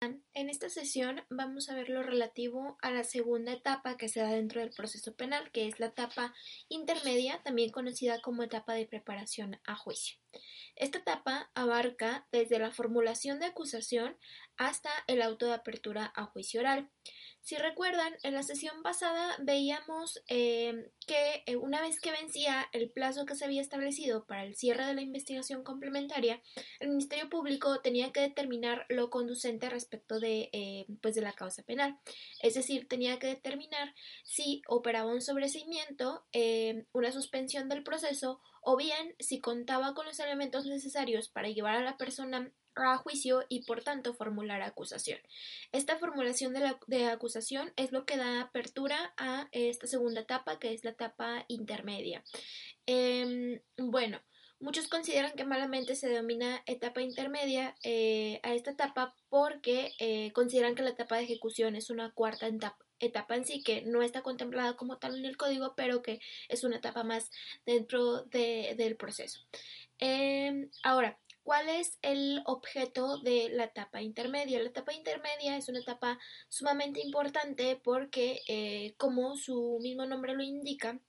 them En esta sesión vamos a ver lo relativo a la segunda etapa que se da dentro del proceso penal, que es la etapa intermedia, también conocida como etapa de preparación a juicio. Esta etapa abarca desde la formulación de acusación hasta el auto de apertura a juicio oral. Si recuerdan, en la sesión pasada veíamos eh, que eh, una vez que vencía el plazo que se había establecido para el cierre de la investigación complementaria, el Ministerio Público tenía que determinar lo conducente respecto de, eh, pues de la causa penal. Es decir, tenía que determinar si operaba un sobreseimiento, una suspensión del proceso o bien si contaba con los elementos necesarios para llevar a la persona a juicio y por tanto formular acusación. Esta formulación de, la, de acusación es lo que da apertura a esta segunda etapa que es la etapa intermedia. Em, bueno, muchos consideran que malamente se denomina etapa intermedia eh, a esta etapa porque eh, consideran que la etapa de ejecución es una cuarta etapa, etapa en sí que no está contemplada como tal en el código, pero que es una etapa más dentro del proceso. Em, ahora, ¿cuál es el objeto de la etapa intermedia? La etapa intermedia es una etapa sumamente importante porque, eh, como su mismo nombre lo indica,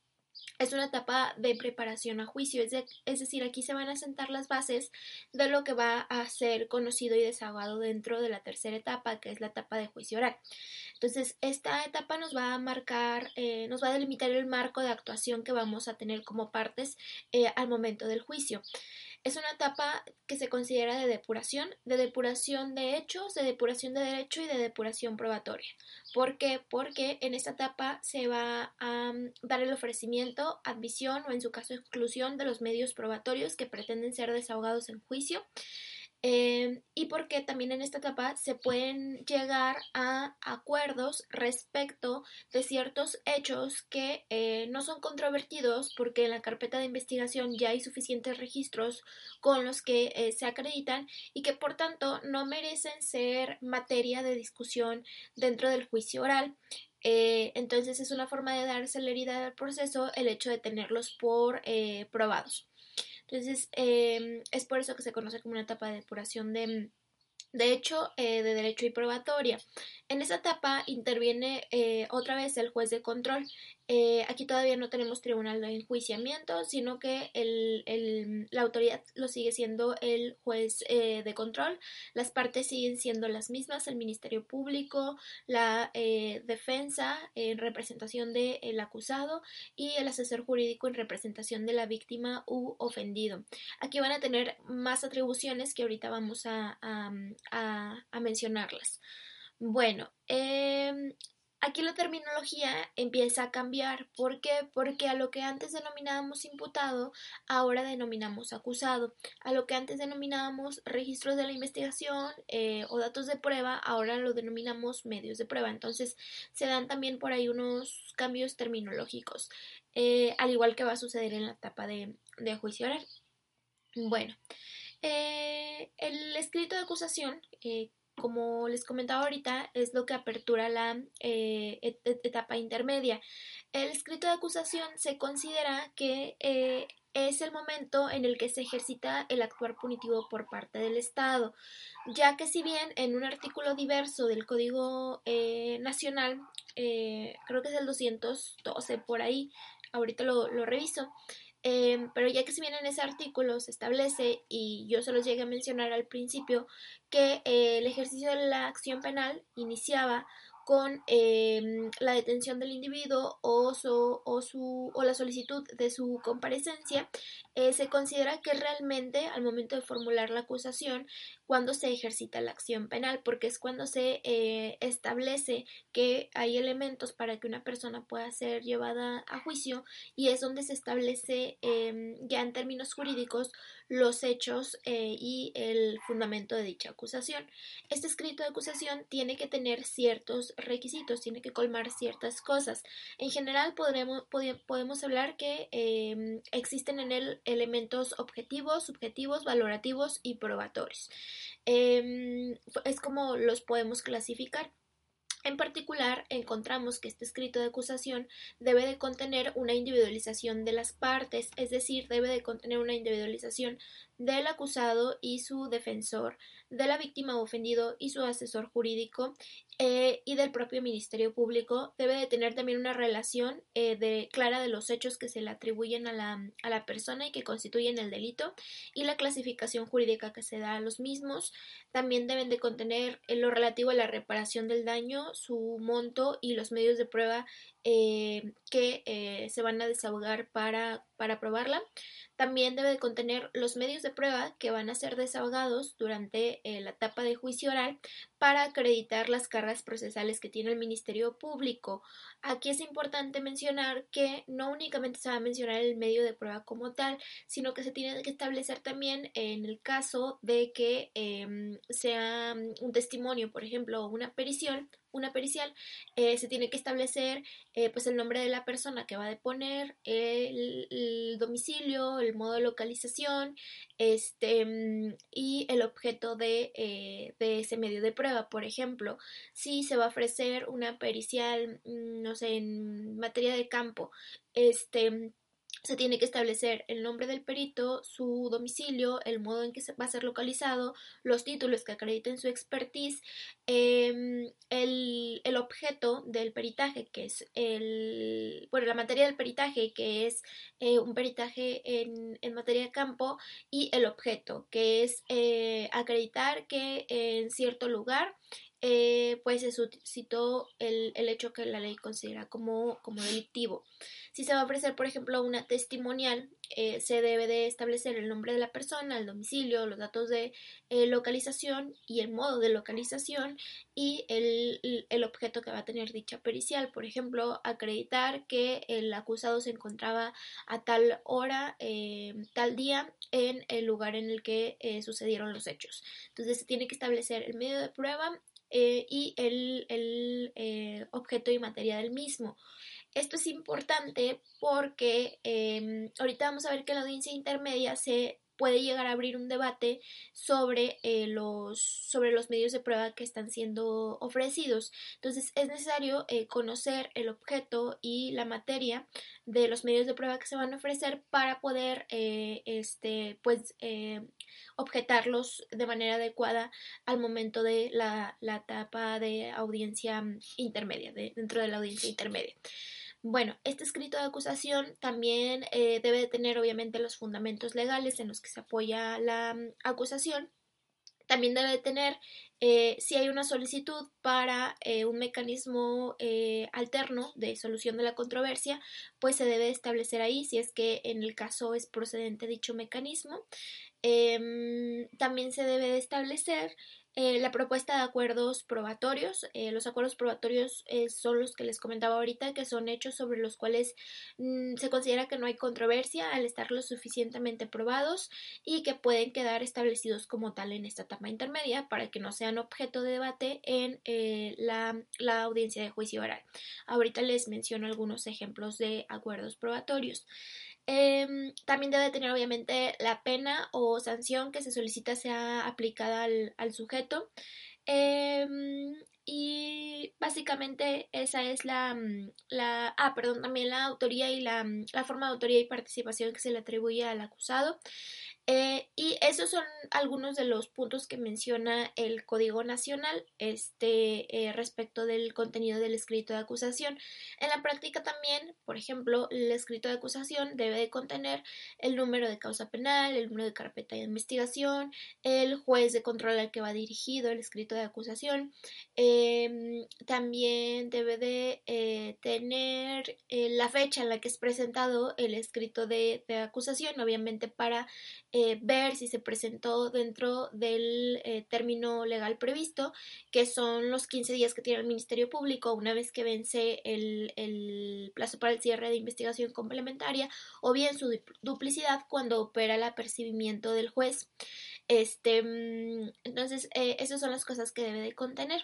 es una etapa de preparación a juicio, es, decir, aquí se van a sentar las bases de lo que va a ser conocido y desahogado dentro de la tercera etapa, que es la etapa de juicio oral. Entonces, esta etapa nos va a marcar, eh, nos va a delimitar el marco de actuación que vamos a tener como partes eh, al momento del juicio. Es una etapa que se considera de depuración, de depuración de hechos, de depuración de derecho y de depuración probatoria. ¿Por qué? Porque en esta etapa se va a mm, dar el ofrecimiento, admisión o en su caso exclusión de los medios probatorios que pretenden ser desahogados en juicio eh, y porque también en esta etapa se pueden llegar a acuerdos respecto de ciertos hechos que eh, no son controvertidos porque en la carpeta de investigación ya hay suficientes registros con los que eh, se acreditan y que por tanto no merecen ser materia de discusión dentro del juicio oral. entonces es una forma de dar celeridad al proceso el hecho de tenerlos por probados. Entonces, em, es por eso que se conoce como una etapa de depuración de, de hecho, eh, de derecho y probatoria. En esa etapa interviene eh, otra vez el juez de control. Eh, aquí todavía no tenemos tribunal de enjuiciamiento, sino que el, la autoridad lo sigue siendo el juez eh, de control. Las partes siguen siendo las mismas, el Ministerio Público, la eh, defensa en representación del acusado y el asesor jurídico en representación de la víctima u ofendido. Aquí van a tener más atribuciones que ahorita vamos a, a mencionarlas. Bueno, eh, Aquí la terminología empieza a cambiar. ¿Por qué? Porque a lo que antes denominábamos imputado, ahora denominamos acusado. A lo que antes denominábamos registros de la investigación eh, o datos de prueba, ahora lo denominamos medios de prueba. Entonces se dan también por ahí unos cambios terminológicos, eh, al igual que va a suceder en la etapa de, juicio oral. Bueno, eh, el escrito de acusación como les comentaba ahorita, es lo que apertura la eh, etapa intermedia. El escrito de acusación se considera que eh, es el momento en el que se ejercita el actuar punitivo por parte del Estado, ya que si bien en un artículo diverso del Código eh, Nacional, creo que es el 212 por ahí, ahorita lo, lo reviso, Em, pero ya que si bien en ese artículo se establece, y yo se los llegué a mencionar al principio, que eh, el ejercicio de la acción penal iniciaba con em, la detención del individuo o, o, su, o la solicitud de su comparecencia, eh, se considera que realmente al momento de formular la acusación cuando se ejercita la acción penal, porque es cuando se eh, establece que hay elementos para que una persona pueda ser llevada a juicio y es donde se establece em, ya en términos jurídicos los hechos eh, y el fundamento de dicha acusación. Este escrito de acusación tiene que tener ciertos requisitos, tiene que colmar ciertas cosas. En general podremos, podemos hablar que em, existen en él elementos objetivos, subjetivos, valorativos y probatorios. Em, es como los podemos clasificar. En particular, encontramos que este escrito de acusación debe de contener una individualización de las partes, es decir, debe de contener una individualización del acusado y su defensor, de la víctima ofendido y su asesor jurídico eh, y del propio Ministerio Público. Debe de tener también una relación eh, de, clara de los hechos que se le atribuyen a la, a la persona y que constituyen el delito y la clasificación jurídica que se da a los mismos. También deben de contener eh, lo relativo a la reparación del daño, su monto y los medios de prueba eh, que eh, se van a desahogar para, para probarla. También debe de contener los medios de prueba que van a ser desahogados durante eh, la etapa de juicio oral para acreditar las cargas procesales que tiene el Ministerio Público. Aquí es importante mencionar que no únicamente se va a mencionar el medio de prueba como tal, sino que se tiene que establecer también en el caso de que em, sea un testimonio, por ejemplo, una perición una pericial, eh, se tiene que establecer eh, pues el nombre de la persona que va a deponer, el, domicilio, el modo de localización, este mm, y el objeto eh, de, ese medio de prueba. Por ejemplo, si se va a ofrecer una pericial, mm, no sé, en materia de campo, este se tiene que establecer el nombre del perito, su domicilio, el modo en que va a ser localizado, los títulos que acrediten su expertise, em, el, el, objeto del peritaje, que es el, bueno, la materia del peritaje, que es eh, un peritaje en, en, materia de campo, y el objeto, que es eh, acreditar que en cierto lugar eh, pues se suscitó el, el, hecho que la ley considera como, como delictivo. Si se va a ofrecer, por ejemplo, una testimonial, eh, se debe de establecer el nombre de la persona, el domicilio, los datos de eh, localización y el modo de localización y el, el, objeto que va a tener dicha pericial. Por ejemplo, acreditar que el acusado se encontraba a tal hora, tal día, en el lugar en el que sucedieron los hechos. Entonces se tiene que establecer el medio de prueba eh, y el, el eh, objeto y materia del mismo. Esto es importante porque eh, ahorita vamos a ver que la audiencia intermedia se puede llegar a abrir un debate sobre, eh, los, sobre los medios de prueba que están siendo ofrecidos. Entonces es necesario eh, conocer el objeto y la materia de los medios de prueba que se van a ofrecer para poder eh, este, pues, objetarlos de manera adecuada al momento de la, la etapa de audiencia intermedia, de, dentro de la audiencia intermedia. Bueno, este escrito de acusación también eh, debe de tener obviamente los fundamentos legales en los que se apoya la mm, acusación. También debe de tener eh, si hay una solicitud para eh, un mecanismo alterno de solución de la controversia, pues se debe establecer ahí si es que en el caso es procedente dicho mecanismo. Em, también se debe de establecer eh, la propuesta de acuerdos probatorios. Eh, los acuerdos probatorios eh, son los que les comentaba ahorita, que son hechos sobre los cuales mm, se considera que no hay controversia al estar lo suficientemente probados y que pueden quedar establecidos como tal en esta etapa intermedia para que no sean objeto de debate en la, la audiencia de juicio oral. Ahorita les menciono algunos ejemplos de acuerdos probatorios. Em, también debe tener obviamente la pena o sanción que se solicita sea aplicada al, al sujeto. Em, y básicamente esa es la, mm, la, ah, perdón, también la autoría y la, mm, la forma de autoría y participación que se le atribuye al acusado. Eh, y esos son algunos de los puntos que menciona el Código Nacional este, eh, respecto del contenido del escrito de acusación. En la práctica también, por ejemplo, el escrito de acusación debe de contener el número de causa penal, el número de carpeta de investigación, el juez de control al que va dirigido el escrito de acusación. Em, también debe de eh, tener la fecha en la que es presentado el escrito de, de acusación, obviamente para eh, ver si se presentó dentro del eh, término legal previsto, que son los 15 días que tiene el Ministerio Público una vez que vence el, plazo para el cierre de investigación complementaria, o bien su duplicidad cuando opera el apercibimiento del juez. Este, mm, entonces, eh, esas son las cosas que debe de contener.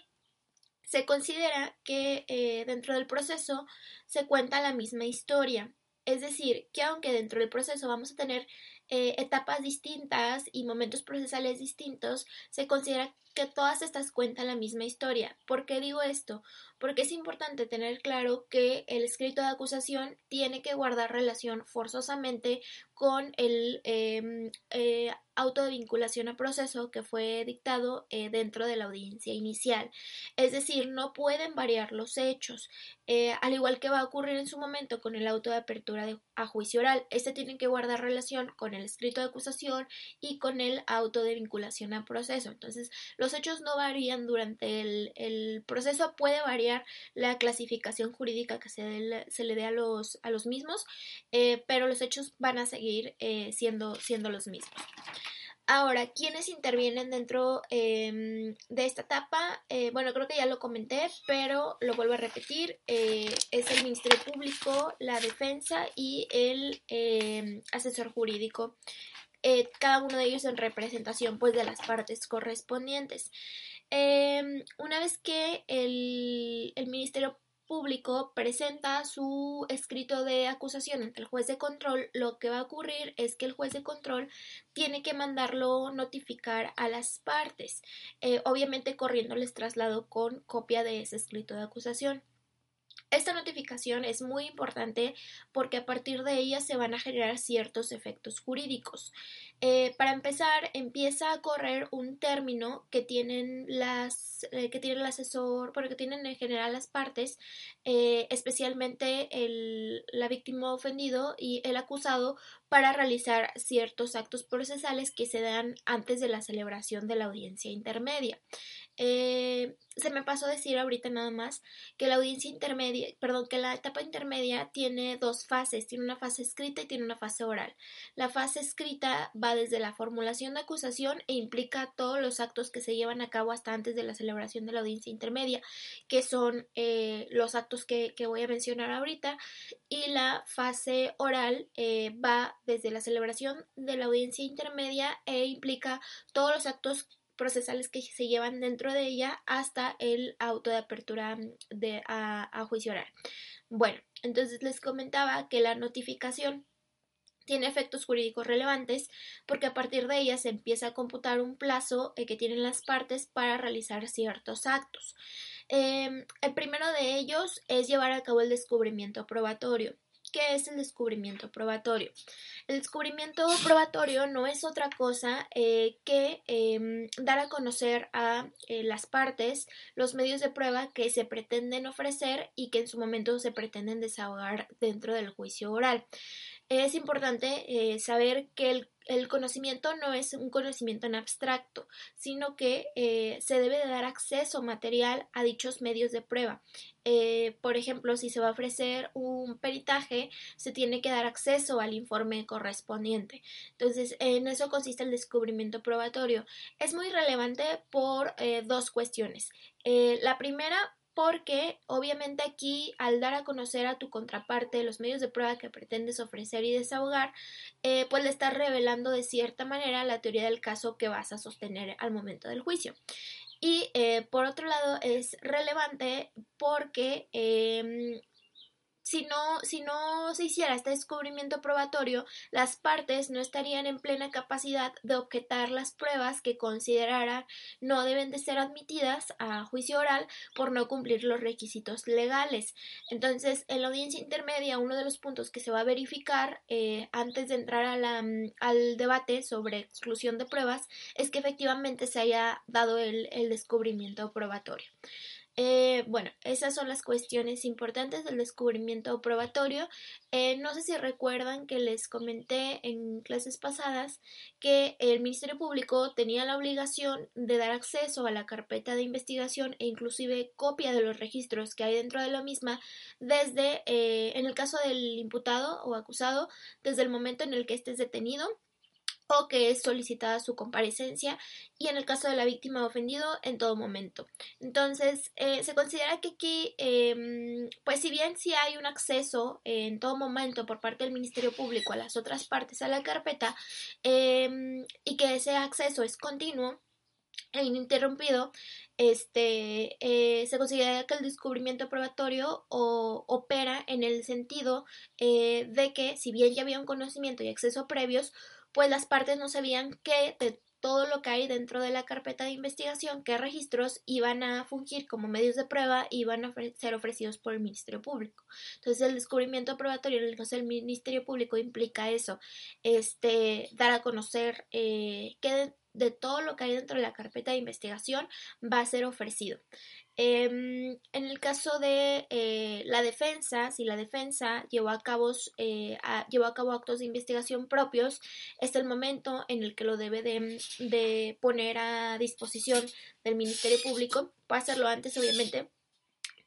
Se considera que dentro del proceso se cuenta la misma historia, es decir, que aunque dentro del proceso vamos a tener eh, etapas distintas y momentos procesales distintos, se considera que todas estas cuentan la misma historia. ¿Por qué digo esto? Porque es importante tener claro que el escrito de acusación tiene que guardar relación forzosamente con el em, eh, auto de vinculación a proceso que fue dictado eh, dentro de la audiencia inicial. Es decir, no pueden variar los hechos, eh, al igual que va a ocurrir en su momento con el auto de apertura de, a juicio oral. Este tiene que guardar relación con el escrito de acusación y con el auto de vinculación a proceso. Entonces, los hechos no varían durante el, proceso, puede variar la clasificación jurídica que se, se le dé a los, a los mismos, pero los hechos van a seguir eh, siendo, los mismos. Ahora, ¿quiénes intervienen dentro em, de esta etapa? Eh, bueno, creo que ya lo comenté, pero lo vuelvo a repetir. Eh, es el Ministerio Público, la defensa y el em, asesor jurídico. Cada uno de ellos en representación pues, de las partes correspondientes. Em, una vez que el, el Ministerio público presenta su escrito de acusación ante el juez de control, lo que va a ocurrir es que el juez de control tiene que mandarlo notificar a las partes, eh, obviamente corriéndoles traslado con copia de ese escrito de acusación. Esta notificación es muy importante porque a partir de ella se van a generar ciertos efectos jurídicos. Eh, para empezar, empieza a correr un término que tienen las eh, que tiene el asesor, porque tienen en general las partes, eh, especialmente el, la víctima ofendido y el acusado, para realizar ciertos actos procesales que se dan antes de la celebración de la audiencia intermedia. Eh, se me pasó decir ahorita nada más que la audiencia intermedia, perdón, que la etapa intermedia tiene dos fases, tiene una fase escrita y tiene una fase oral. La fase escrita va desde la formulación de acusación e implica todos los actos que se llevan a cabo hasta antes de la celebración de la audiencia intermedia, que son eh, los actos que, voy a mencionar ahorita, y la fase oral eh, va desde la celebración de la audiencia intermedia e implica todos los actos procesales que se llevan dentro de ella hasta el auto de apertura de, a, juicio oral. Bueno, entonces les comentaba que la notificación tiene efectos jurídicos relevantes porque a partir de ella se empieza a computar un plazo eh, que tienen las partes para realizar ciertos actos. Em, el primero de ellos es llevar a cabo el descubrimiento probatorio. ¿Qué es el descubrimiento probatorio? El descubrimiento probatorio no es otra cosa eh, que em, dar a conocer a eh, las partes los medios de prueba que se pretenden ofrecer y que en su momento se pretenden desahogar dentro del juicio oral. Es importante eh, saber que el conocimiento no es un conocimiento en abstracto, sino que eh, se debe de dar acceso material a dichos medios de prueba. Eh, por ejemplo, si se va a ofrecer un peritaje, se tiene que dar acceso al informe correspondiente. Entonces, en eso consiste el descubrimiento probatorio. Es muy relevante por dos cuestiones. la primera, porque obviamente aquí al dar a conocer a tu contraparte los medios de prueba que pretendes ofrecer y desahogar, eh, pues le estás revelando de cierta manera la teoría del caso que vas a sostener al momento del juicio. Y eh, por otro lado es relevante porque em, si no, se hiciera este descubrimiento probatorio, las partes no estarían en plena capacidad de objetar las pruebas que consideraran no deben de ser admitidas a juicio oral por no cumplir los requisitos legales. Entonces, en la audiencia intermedia, uno de los puntos que se va a verificar eh, antes de entrar mm, al debate sobre exclusión de pruebas es que efectivamente se haya dado el descubrimiento probatorio. Eh, bueno, esas son las cuestiones importantes del descubrimiento probatorio. Eh, no sé si recuerdan que les comenté en clases pasadas que el Ministerio Público tenía la obligación de dar acceso a la carpeta de investigación e inclusive copia de los registros que hay dentro de la misma desde, eh, en el caso del imputado o acusado, desde el momento en el que esté detenido o que es solicitada su comparecencia y en el caso de la víctima ofendido en todo momento. Entonces, eh, se considera que aquí, em, pues si bien sí hay un acceso en todo momento por parte del Ministerio Público a las otras partes a la carpeta em, y que ese acceso es continuo, e ininterrumpido, este, eh, se considera que el descubrimiento probatorio opera en el sentido eh, de que si bien ya había un conocimiento y acceso previos, pues las partes no sabían que todo lo que hay dentro de la carpeta de investigación, qué registros iban a fungir como medios de prueba y van a ser ofrecidos por el Ministerio Público. Entonces, el descubrimiento probatorio en el caso del Ministerio Público implica eso, este, dar a conocer eh, qué de todo lo que hay dentro de la carpeta de investigación va a ser ofrecido. Em, en el caso de eh, la defensa, si la defensa llevó a, cabo, eh, llevó a cabo actos de investigación propios, es el momento en el que lo debe de, poner a disposición del Ministerio Público. Puede hacerlo antes, obviamente,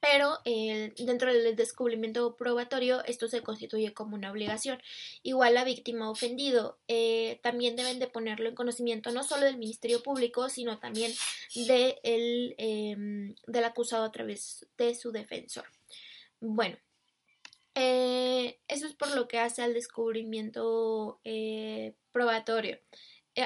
pero eh, dentro del descubrimiento probatorio esto se constituye como una obligación. Igual la víctima ofendido eh, también deben de ponerlo en conocimiento no solo del Ministerio Público, sino también de el, em, del acusado a través de su defensor. Bueno, eh, eso es por lo que hace al descubrimiento probatorio.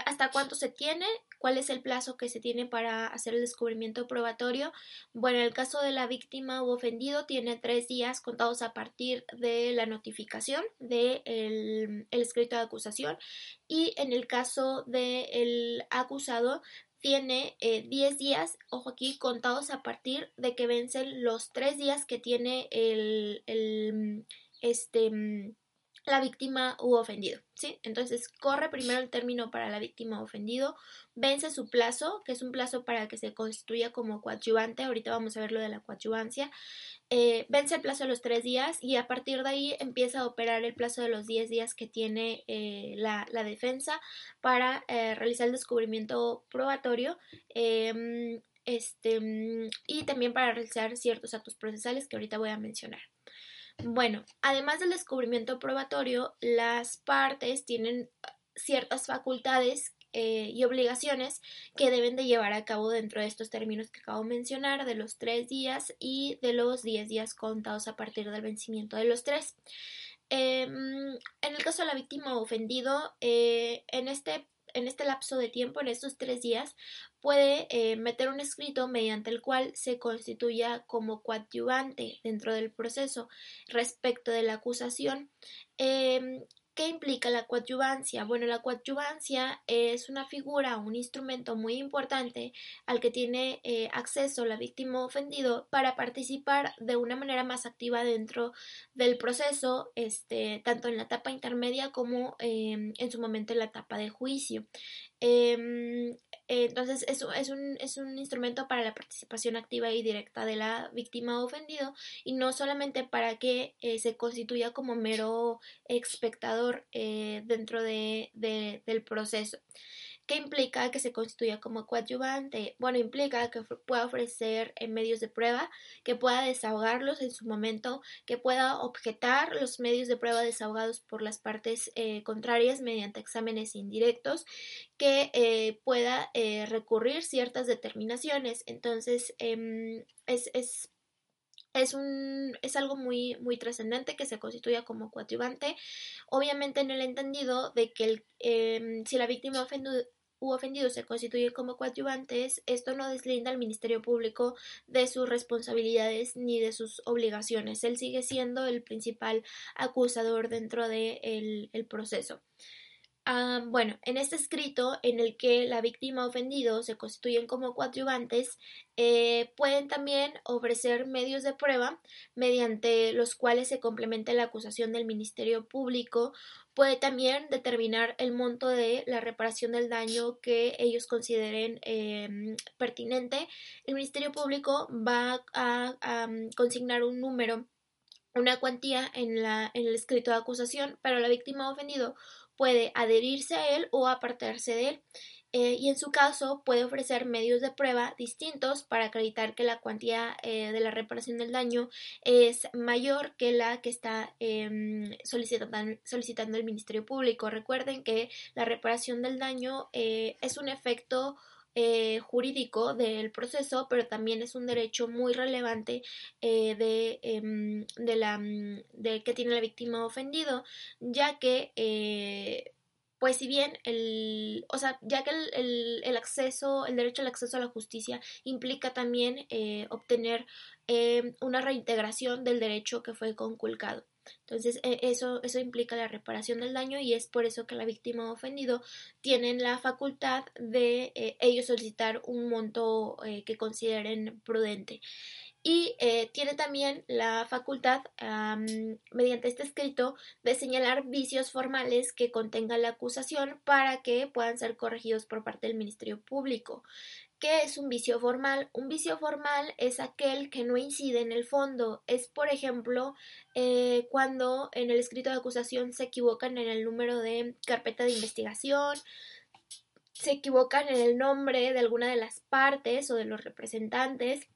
¿Hasta cuánto se tiene? ¿Cuál es el plazo que se tiene para hacer el descubrimiento probatorio? Bueno, en el caso de la víctima o ofendido tiene tres días contados a partir de la notificación del de el escrito de acusación y en el caso del acusado tiene 10 eh, días, ojo aquí, contados a partir de que vencen los tres días que tiene el, el este la víctima u ofendido, ¿sí? Entonces corre primero el término para la víctima o ofendido, vence su plazo, que es un plazo para que se constituya como coadyuvante, ahorita vamos a ver lo de la coadyuvancia, eh, vence el plazo de los tres días y a partir de ahí empieza a operar el plazo de los diez días que tiene eh, la, defensa para eh, realizar el descubrimiento probatorio. Em, este, y también para realizar ciertos actos procesales que ahorita voy a mencionar. Bueno, además del descubrimiento probatorio, las partes tienen ciertas facultades eh, y obligaciones que deben de llevar a cabo dentro de estos términos que acabo de mencionar, de los tres días y de los diez días contados a partir del vencimiento de los tres. Em, en el caso de la víctima ofendido, eh, en este en este lapso de tiempo, en estos tres días, puede eh, meter un escrito mediante el cual se constituya como coadyuvante dentro del proceso respecto de la acusación. Em, ¿Qué implica la coadyuvancia? Bueno, la coadyuvancia es una figura, un instrumento muy importante al que tiene eh, acceso la víctima ofendido para participar de una manera más activa dentro del proceso, este, tanto en la etapa intermedia como em, en su momento en la etapa de juicio. Em, entonces, es, es, un, es un instrumento para la participación activa y directa de la víctima ofendido y no solamente para que eh, se constituya como mero espectador eh, dentro de, del proceso. ¿Qué implica que se constituya como coadyuvante? Bueno, implica que pueda ofrecer medios de prueba, que pueda desahogarlos en su momento, que pueda objetar los medios de prueba desahogados por las partes eh, contrarias mediante exámenes indirectos, que eh, pueda eh, recurrir ciertas determinaciones. Entonces, em, es, es es, un, es algo muy, muy trascendente que se constituya como coadyuvante, obviamente en el entendido de que el, em, si la víctima u ofendido se constituye como coadyuvantes, esto no deslinda al Ministerio Público de sus responsabilidades ni de sus obligaciones. Él sigue siendo el principal acusador dentro del el proceso. Ah, bueno, en este escrito en el que la víctima ofendido se constituyen como coadyuvantes, eh, pueden también ofrecer medios de prueba mediante los cuales se complementa la acusación del Ministerio Público. Puede también determinar el monto de la reparación del daño que ellos consideren em, pertinente. El Ministerio Público va a, mm, consignar un número una cuantía en, la, en el escrito de acusación, pero la víctima ofendido puede adherirse a él o apartarse de él. Eh, y en su caso puede ofrecer medios de prueba distintos para acreditar que la cuantía eh, de la reparación del daño es mayor que la que está em, solicitando, solicitando, el Ministerio Público. Recuerden que la reparación del daño eh, es un efecto eh, jurídico del proceso, pero también es un derecho muy relevante eh, de, em, de, la, mm, de que tiene la víctima ofendido, ya que eh, pues si bien el, o sea, ya que el, el, acceso, el derecho al acceso a la justicia implica también obtener em, una reintegración del derecho que fue conculcado. Entonces, e, eso, eso implica la reparación del daño y es por eso que la víctima o ofendido tienen la facultad de eh, ellos solicitar un monto eh, que consideren prudente y eh, tiene también la facultad, mediante este escrito, de señalar vicios formales que contenga la acusación para que puedan ser corregidos por parte del Ministerio Público. ¿Qué es un vicio formal? Un vicio formal es aquel que no incide en el fondo. Es, por ejemplo, eh, cuando en el escrito de acusación se equivocan en el número de carpeta de investigación, se equivocan en el nombre de alguna de las partes o de los representantes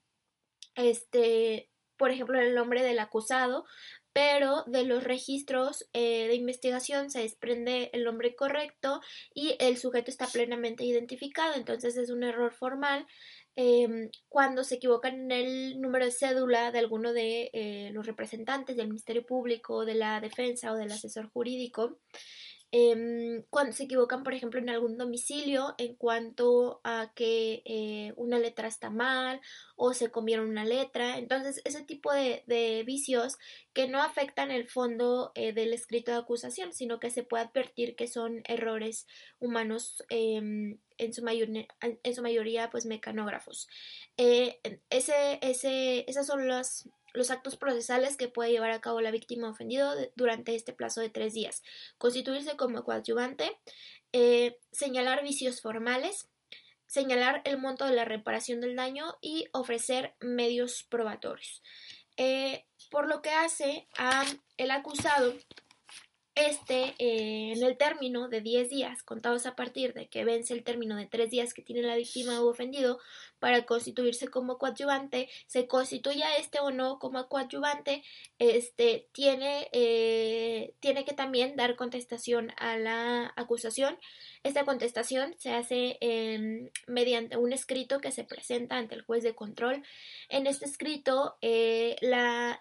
este, por ejemplo, el nombre del acusado, pero de los registros eh, de investigación se desprende el nombre correcto y el sujeto está plenamente identificado, entonces es un error formal. Em, cuando se equivocan en el número de cédula de alguno de eh, los representantes del Ministerio Público, de la defensa o del asesor jurídico, Em, cuando se equivocan, por ejemplo, en algún domicilio en cuanto a que eh, una letra está mal o se comieron una letra. Entonces, ese tipo de, vicios que no afectan el fondo eh, del escrito de acusación, sino que se puede advertir que son errores humanos em, en, su en su mayoría, pues mecanógrafos. Eh, ese, ese, esas son las los actos procesales que puede llevar a cabo la víctima ofendido durante este plazo de tres días. Constituirse como coadyuvante, eh, señalar vicios formales, señalar el monto de la reparación del daño y ofrecer medios probatorios. Eh, por lo que hace a el acusado este, eh, en el término de 10 días, contados a partir de que vence el término de 3 días que tiene la víctima o ofendido para constituirse como coadyuvante, se constituya este o no como coadyuvante, este, tiene, eh, tiene que también dar contestación a la acusación. Esta contestación se hace em, mediante un escrito que se presenta ante el juez de control. En este escrito, eh,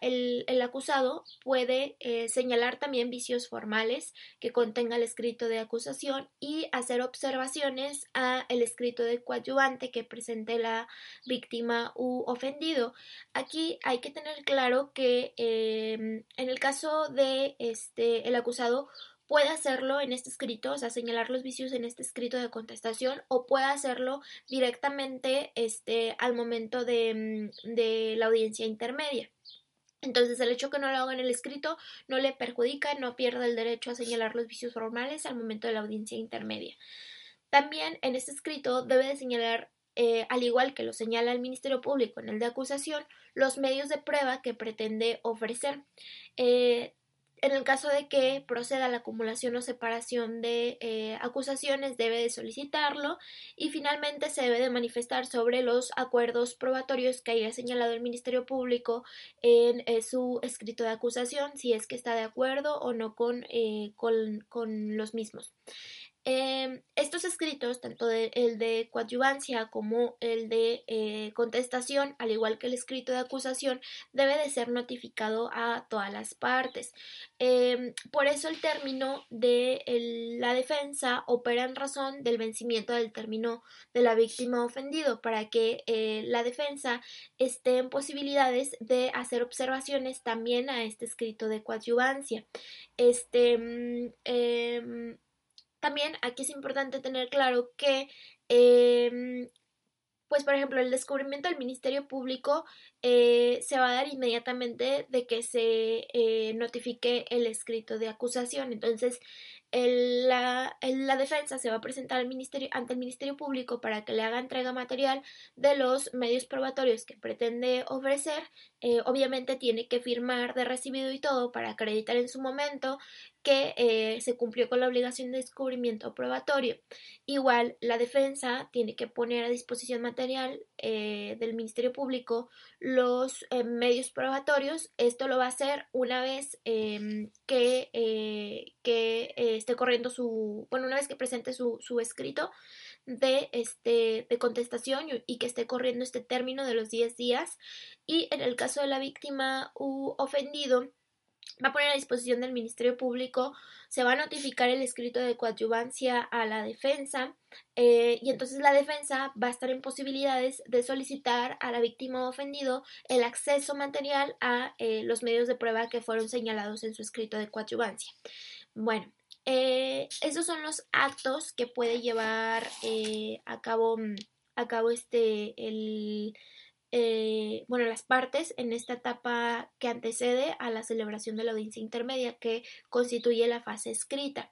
el, el, acusado puede señalar también vicios formales que contenga el escrito de acusación y hacer observaciones a el escrito de coadyuvante que presente víctima u ofendido. Aquí hay que tener claro que em, en el caso de este el acusado puede hacerlo en este escrito, o sea, señalar los vicios en este escrito de contestación, o puede hacerlo directamente este, al momento de, de la audiencia intermedia. Entonces, el hecho que no lo haga en el escrito no le perjudica, no pierde el derecho a señalar los vicios formales al momento de la audiencia intermedia. También en este escrito debe de señalar, eh, al igual que lo señala el Ministerio Público en el de acusación, los medios de prueba que pretende ofrecer. Eh, en el caso de que proceda la acumulación o separación de eh, acusaciones, debe de solicitarlo y finalmente se debe de manifestar sobre los acuerdos probatorios que haya señalado el Ministerio Público en su escrito de acusación, si es que está de acuerdo o no con, con, con los mismos. Em, estos escritos, tanto el de coadyuvancia como el de eh, contestación, al igual que el escrito de acusación, debe de ser notificado a todas las partes. Em, por eso el término de la defensa opera en razón del vencimiento del término de la víctima ofendido, para que eh, la defensa esté en posibilidades de hacer observaciones también a este escrito de coadyuvancia. Este, mm, em, también aquí es importante tener claro que, em, pues por ejemplo, el descubrimiento del Ministerio Público eh, se va a dar inmediatamente de que se eh, notifique el escrito de acusación. Entonces, la, la, defensa se va a presentar al ministerio, ante el Ministerio Público para que le haga entrega material de los medios probatorios que pretende ofrecer. Eh, obviamente tiene que firmar de recibido y todo para acreditar en su momento que eh, se cumplió con la obligación de descubrimiento probatorio. Igual, la defensa tiene que poner a disposición material eh, del Ministerio Público los medios probatorios. Esto lo va a hacer una vez em, que, que esté corriendo su, bueno, una vez que presente su, su escrito de, este, de contestación y que esté corriendo este término de los 10 días. Y en el caso de la víctima u ofendido, va a poner a disposición del Ministerio Público, se va a notificar el escrito de coadyuvancia a la defensa eh, y entonces la defensa va a estar en posibilidades de solicitar a la víctima ofendido el acceso material a eh, los medios de prueba que fueron señalados en su escrito de coadyuvancia. Bueno, eh, esos son los actos que puede llevar a cabo a cabo este el eh, bueno, las partes en esta etapa que antecede a la celebración de la audiencia intermedia que constituye la fase escrita.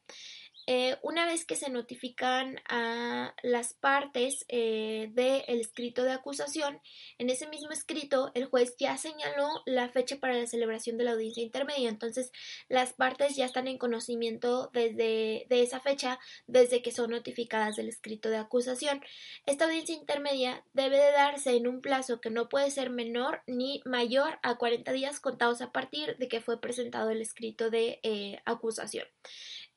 Eh, una vez que se notifican a las partes eh, del escrito de acusación, en ese mismo escrito el juez ya señaló la fecha para la celebración de la audiencia intermedia. Entonces, las partes ya están en conocimiento desde de esa fecha, desde que son notificadas del escrito de acusación. Esta audiencia intermedia debe de darse en un plazo que no puede ser menor ni mayor a 40 días contados a partir de que fue presentado el escrito de eh, acusación.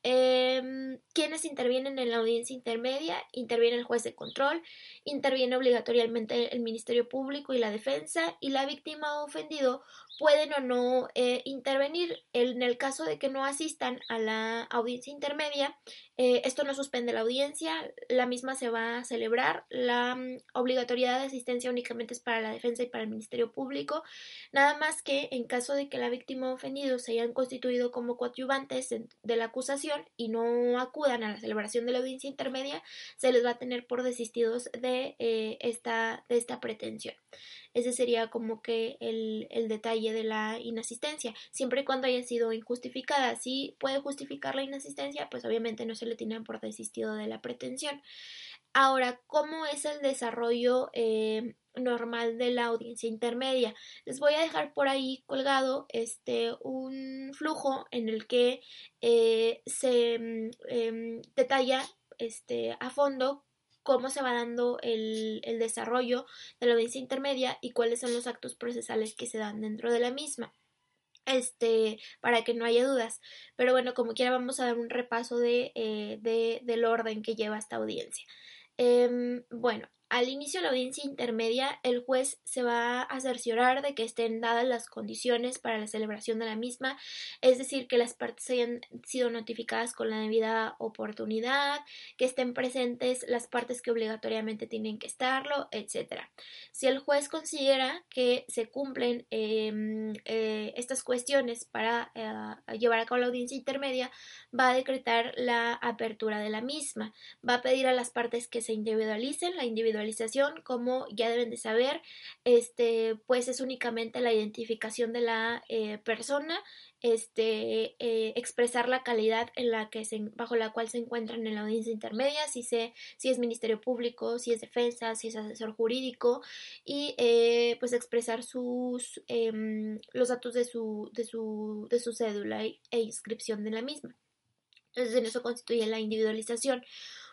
Eh, ¿Quiénes intervienen en la audiencia intermedia? Interviene el juez de control, interviene obligatoriamente el Ministerio Público y la defensa, y la víctima o ofendido pueden o no eh, intervenir. En el caso de que no asistan a la audiencia intermedia, eh, esto no suspende la audiencia, la misma se va a celebrar. La mm, obligatoriedad de asistencia únicamente es para la defensa y para el Ministerio Público, nada más que en caso de que la víctima o ofendido se hayan constituido como coadyuvantes de la acusación y no acudan a la celebración de la audiencia intermedia, se les va a tener por desistidos de, eh, esta, de esta pretensión. Ese sería como que el, el, detalle de la inasistencia, siempre y cuando haya sido injustificada. Si puede justificar la inasistencia, pues obviamente no se le tiene por desistido de la pretensión. Ahora, ¿cómo es el desarrollo eh, normal de la audiencia intermedia? Les voy a dejar por ahí colgado este un flujo en el que eh, se mm, em, detalla este, a fondo cómo se va dando el, el desarrollo de la audiencia intermedia y cuáles son los actos procesales que se dan dentro de la misma este, para que no haya dudas. Pero bueno, como quiera, vamos a dar un repaso de, eh, de, del orden que lleva esta audiencia. Eh, bueno, al inicio de la audiencia intermedia, el juez se va a cerciorar de que estén dadas las condiciones para la celebración de la misma, es decir, que las partes hayan sido notificadas con la debida oportunidad, que estén presentes las partes que obligatoriamente tienen que estarlo, etc. Si el juez considera que se cumplen em, eh, estas cuestiones para eh, llevar a cabo la audiencia intermedia, va a decretar la apertura de la misma, va a pedir a las partes que se individualicen, la individualización como ya deben de saber, este, pues es únicamente la identificación de la eh, persona, este, eh, expresar la calidad en la que se, bajo la cual se encuentran en la audiencia intermedia, si, se, si es Ministerio Público, si es defensa, si es asesor jurídico, y eh, pues expresar sus, em, los datos de su, de su, de su cédula e inscripción de la misma. Entonces en eso constituye la individualización.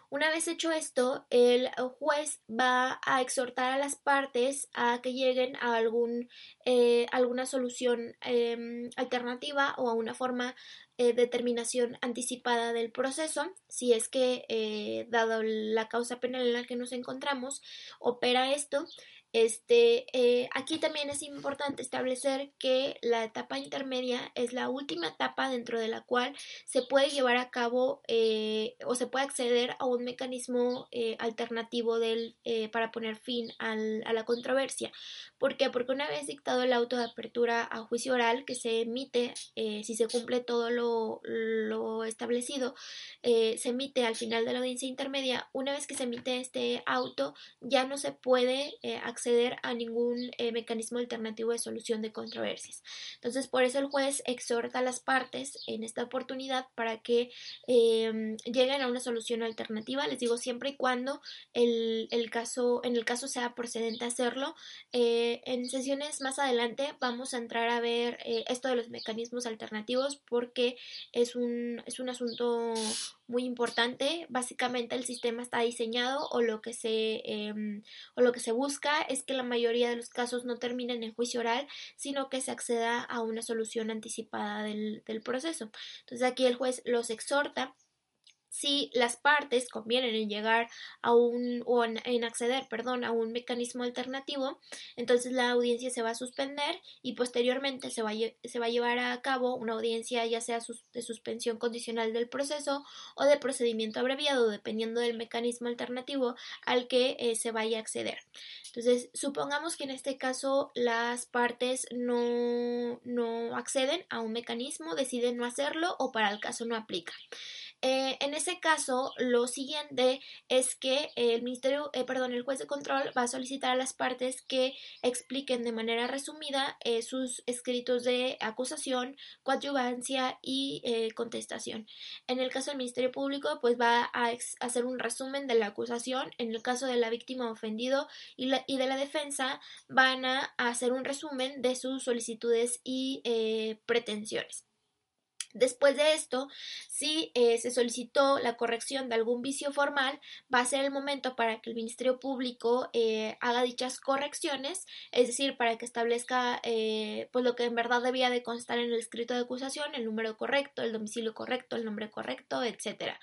Una vez hecho esto, el juez va a exhortar a las partes a que lleguen a algún, eh, alguna solución em, alternativa o a una forma de eh, determinación anticipada del proceso, si es que, eh, dado la causa penal en la que nos encontramos, opera esto este, eh, aquí también es importante establecer que la etapa intermedia es la última etapa dentro de la cual se puede llevar a cabo eh, o se puede acceder a un mecanismo eh, alternativo del, para poner fin al, a la controversia. ¿Por qué? Porque una vez dictado el auto de apertura a juicio oral que se emite, si se cumple todo lo, lo establecido, se emite al final de la audiencia intermedia, una vez que se emite este auto ya no se puede acceder a ningún eh, mecanismo alternativo de solución de controversias. Entonces, por eso el juez exhorta a las partes en esta oportunidad para que em, lleguen a una solución alternativa. Les digo siempre y cuando el, caso, en el caso sea procedente hacerlo. Eh, en sesiones más adelante vamos a entrar a ver eh, esto de los mecanismos alternativos porque es un, es un asunto muy importante. Básicamente el sistema está diseñado o lo que se, em, o lo que se busca es que la mayoría de los casos no terminen en juicio oral, sino que se acceda a una solución anticipada del, del proceso. Entonces aquí el juez los exhorta si las partes convienen en llegar a un o en, acceder, perdón, a un mecanismo alternativo, entonces la audiencia se va a suspender y posteriormente se va a, llevar a cabo una audiencia ya sea de suspensión condicional del proceso o de procedimiento abreviado dependiendo del mecanismo alternativo al que eh, se vaya a acceder. Entonces, supongamos que en este caso las partes no, no acceden a un mecanismo, deciden no hacerlo o para el caso no aplica. Eh, en ese caso, lo siguiente es que el ministerio, eh, perdón, el juez de control va a solicitar a las partes que expliquen de manera resumida eh, sus escritos de acusación, coadyuvancia y contestación. En el caso del ministerio público, pues va a hacer un resumen de la acusación. En el caso de la víctima ofendido y, y de la defensa, van a hacer un resumen de sus solicitudes y pretensiones. Después de esto, si eh, se solicitó la corrección de algún vicio formal, va a ser el momento para que el Ministerio Público eh, haga dichas correcciones, es decir, para que establezca eh, pues lo que en verdad debía de constar en el escrito de acusación, el número correcto, el domicilio correcto, el nombre correcto, etc.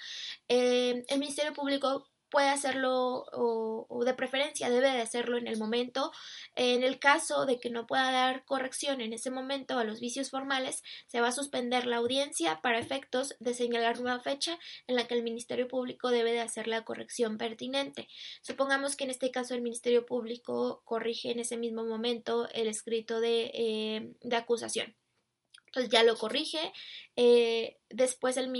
el Ministerio Público puede hacerlo o, de preferencia debe de hacerlo en el momento. En el caso de que no pueda dar corrección en ese momento a los vicios formales, se va a suspender la audiencia para efectos de señalar nueva fecha en la que el Ministerio Público debe de hacer la corrección pertinente. Supongamos que en este caso el Ministerio Público corrige en ese mismo momento el escrito de, eh, de acusación. Entonces ya lo corrige. Eh, después el,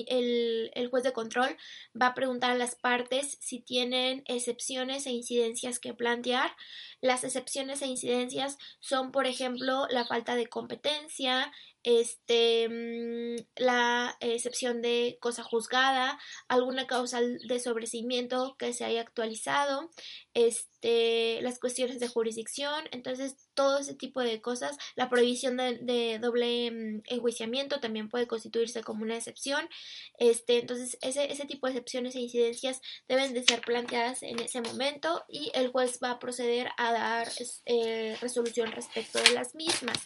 el, juez de control va a preguntar a las partes si tienen excepciones e incidencias que plantear. Las excepciones e incidencias son, por ejemplo, la falta de competencia, este, mm, la excepción de cosa juzgada, alguna causa de sobrecimiento que se haya actualizado, este, las cuestiones de jurisdicción, entonces todo ese tipo de cosas, la prohibición de, doble mm, enjuiciamiento también puede constituirse como una excepción, este, entonces ese, ese tipo de excepciones e incidencias deben de ser planteadas en ese momento y el juez va a proceder a dar eh, resolución respecto de las mismas.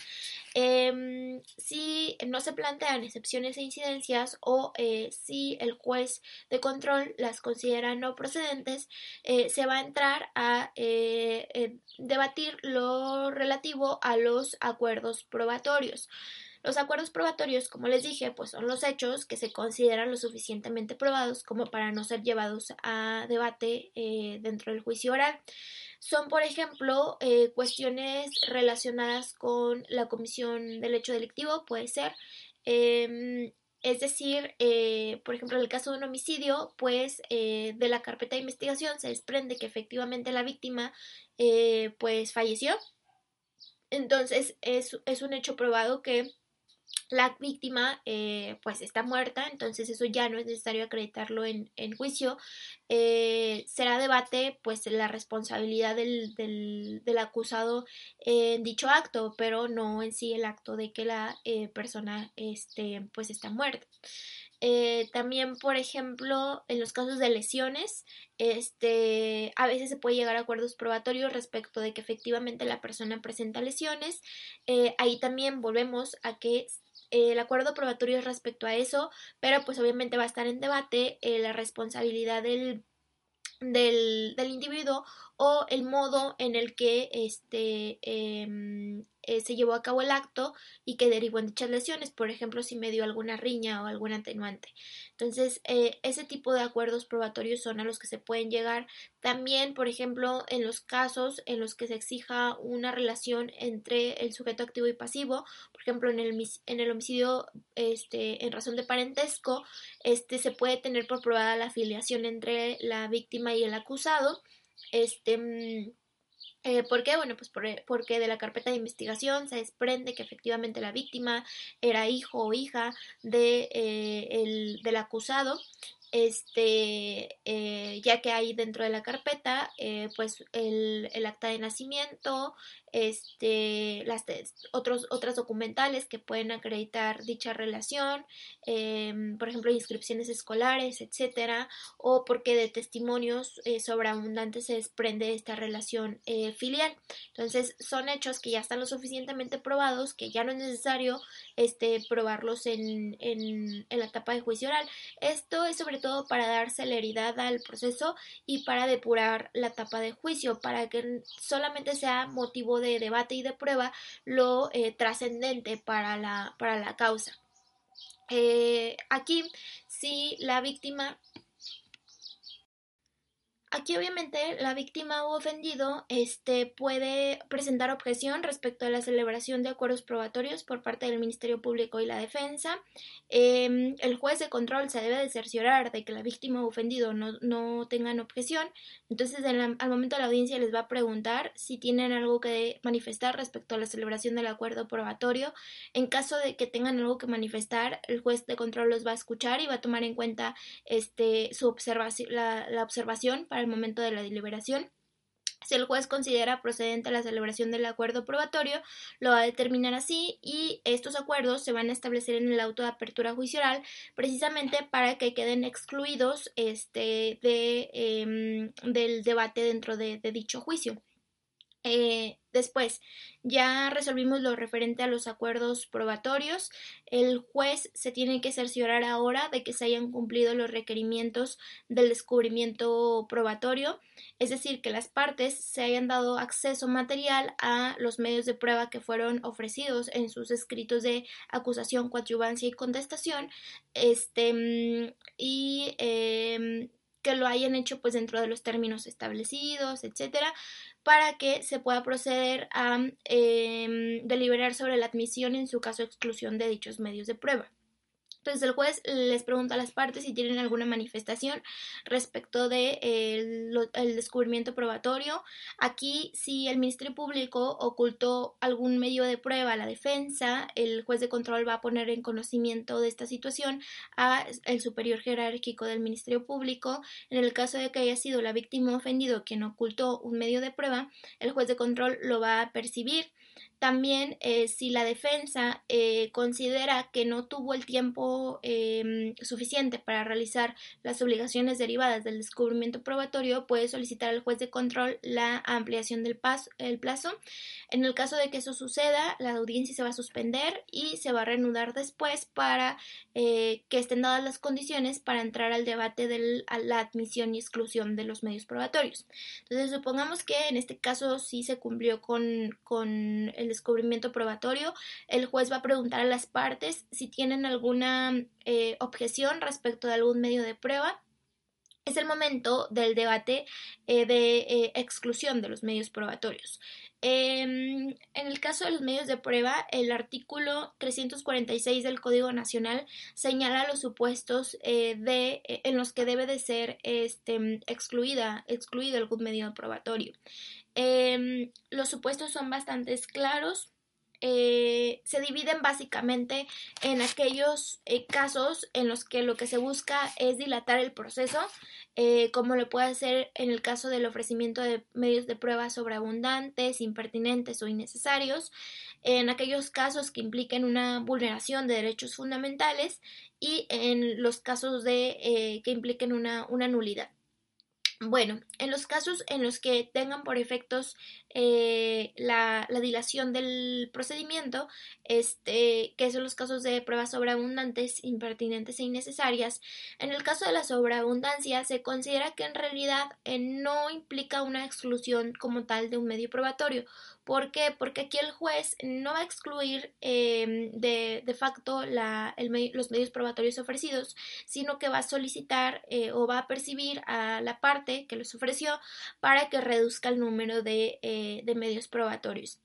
Em, si no se plantean excepciones e incidencias o eh, si el juez de control las considera no procedentes, eh, se va a entrar a eh, debatir lo relativo a los acuerdos probatorios. Los acuerdos probatorios, como les dije, pues son los hechos que se consideran lo suficientemente probados como para no ser llevados a debate dentro del juicio oral son, por ejemplo, eh, cuestiones relacionadas con la comisión del hecho delictivo, puede ser. Em, es decir, eh, por ejemplo, en el caso de un homicidio, pues eh, de la carpeta de investigación se desprende que efectivamente la víctima pues falleció. Entonces es, es un hecho probado que la víctima eh, pues está muerta, entonces eso ya no es necesario acreditarlo en, juicio. Eh, será debate pues la responsabilidad del, del, acusado en dicho acto, pero no en sí el acto de que la eh, persona este, pues está muerta. También, por ejemplo, en los casos de lesiones, este, a veces se puede llegar a acuerdos probatorios respecto de que efectivamente la persona presenta lesiones. ahí también volvemos a que el acuerdo probatorio respecto a eso, pero pues obviamente va a estar en debate eh, la responsabilidad del, del, del, individuo o el modo en el que este, em, eh, se llevó a cabo el acto y que derivó en dichas lesiones, por ejemplo, si me dio alguna riña o algún atenuante. Entonces, eh, ese tipo de acuerdos probatorios son a los que se pueden llegar. También, por ejemplo, en los casos en los que se exija una relación entre el sujeto activo y pasivo, por ejemplo, en el, homicidio este, en razón de parentesco, este, se puede tener por probada la afiliación entre la víctima y el acusado. Este, mm, eh, ¿Por qué? Bueno, pues porque de la carpeta de investigación se desprende que efectivamente la víctima era hijo o hija de, eh, el, del acusado este, eh, ya que hay dentro de la carpeta, pues el, el, acta de nacimiento, este, otros, otras documentales que pueden acreditar dicha relación, em, por ejemplo, inscripciones escolares, etcétera, o porque de testimonios eh, sobreabundantes se desprende esta relación eh, filial. Entonces, son hechos que ya están lo suficientemente probados que ya no es necesario este, probarlos en, en, en la etapa de juicio oral. Esto es sobre todo para dar celeridad al proceso y para depurar la etapa de juicio, para que solamente sea motivo de debate y de prueba lo eh, trascendente para la, para la causa. Eh, aquí, si la víctima Aquí obviamente la víctima o ofendido este, puede presentar objeción respecto a la celebración de acuerdos probatorios por parte del Ministerio Público y la defensa. Em, el juez de control se debe de cerciorar de que la víctima o ofendido no, no tengan objeción. Entonces al momento de la audiencia les va a preguntar si tienen algo que manifestar respecto a la celebración del acuerdo probatorio. En caso de que tengan algo que manifestar, el juez de control los va a escuchar y va a tomar en cuenta este, su observación, la, la observación para el momento de la deliberación. Si el juez considera procedente la celebración del acuerdo probatorio, lo va a determinar así y estos acuerdos se van a establecer en el auto de apertura judicial precisamente para que queden excluidos este, de, em, del debate dentro de dicho juicio. Eh, después, ya resolvimos lo referente a los acuerdos probatorios. El juez se tiene que cerciorar ahora de que se hayan cumplido los requerimientos del descubrimiento probatorio, es decir, que las partes se hayan dado acceso material a los medios de prueba que fueron ofrecidos en sus escritos de acusación, coadyuvancia y contestación, este, mm, y em, que lo hayan hecho pues dentro de los términos establecidos, etcétera, para que se pueda proceder a eh, deliberar sobre la admisión en su caso exclusión de dichos medios de prueba. Entonces el juez les pregunta a las partes si tienen alguna manifestación respecto de el, descubrimiento probatorio. Aquí, si el Ministerio Público ocultó algún medio de prueba a la defensa, el juez de control va a poner en conocimiento de esta situación a el superior jerárquico del Ministerio Público. En el caso de que haya sido la víctima ofendido quien ocultó un medio de prueba, el juez de control lo va a percibir también, eh, si la defensa eh, considera que no tuvo el tiempo em, suficiente para realizar las obligaciones derivadas del descubrimiento probatorio, puede solicitar al juez de control la ampliación del el plazo. En el caso de que eso suceda, la audiencia se va a suspender y se va a reanudar después para eh, que estén dadas las condiciones para entrar al debate de la admisión y exclusión de los medios probatorios. Entonces, supongamos que en este caso sí se cumplió con, con el descubrimiento probatorio, el juez va a preguntar a las partes si tienen alguna eh, objeción respecto de algún medio de prueba. Es el momento del debate eh, de eh, exclusión de los medios probatorios. Em, en el caso de los medios de prueba, el artículo 346 del Código Nacional señala los supuestos de, en los que debe de ser este, excluida, excluido algún medio probatorio. Em, los supuestos son bastante claros. Eh, se dividen básicamente en aquellos eh, casos en los que lo que se busca es dilatar el proceso, eh, como lo puede hacer en el caso del ofrecimiento de medios de prueba sobreabundantes, impertinentes o innecesarios, en aquellos casos que impliquen una vulneración de derechos fundamentales y en los casos de que impliquen una, una nulidad. Bueno, en los casos en los que tengan por efectos eh, la, dilación del procedimiento, este, que son los casos de pruebas sobreabundantes, impertinentes e innecesarias, en el caso de la sobreabundancia se considera que en realidad eh, no implica una exclusión como tal de un medio probatorio, ¿Por qué? Porque aquí el juez no va a excluir em, de, de, facto los medios probatorios ofrecidos, sino que va a solicitar eh, o va a percibir a la parte que los ofreció para que reduzca el número de, eh, de medios probatorios